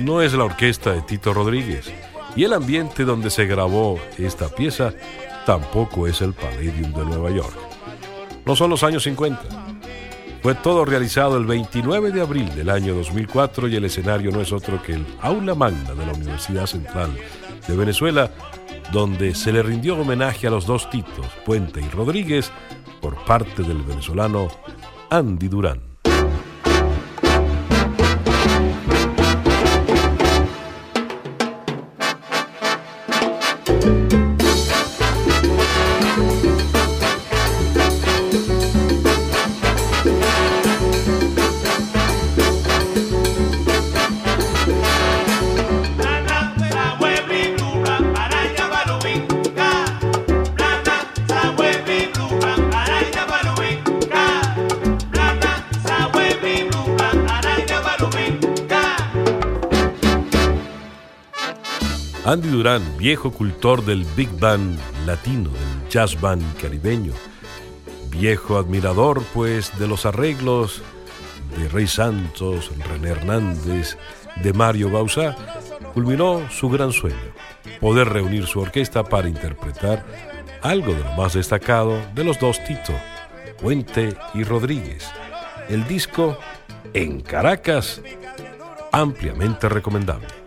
no es la orquesta de Tito Rodríguez y el ambiente donde se grabó esta pieza tampoco es el Palladium de Nueva York. No son los años 50. Fue todo realizado el 29 de abril del año 2004 y el escenario no es otro que el Aula Magna de la Universidad Central de Venezuela, donde se le rindió homenaje a los dos Titos, Puente y Rodríguez, por parte del venezolano Andy Durán. Andy Durán, viejo cultor del Big Band latino, del jazz band caribeño, viejo admirador pues de los arreglos de Rey Santos, René Hernández, de Mario Bausá, culminó su gran sueño, poder reunir su orquesta para interpretar algo de lo más destacado de los dos Tito, Puente y Rodríguez. El disco En Caracas, ampliamente recomendable.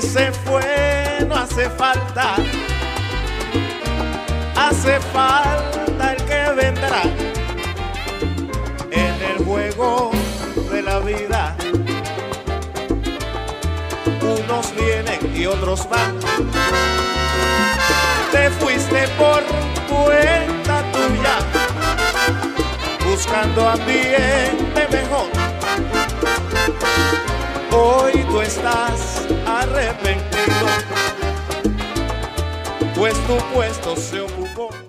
Se fue no hace falta, hace falta el que vendrá en el juego de la vida. Unos vienen y otros van. Te fuiste por cuenta tuya, buscando ambiente mejor. Hoy tú estás arrepentido, pues tu puesto se ocupó.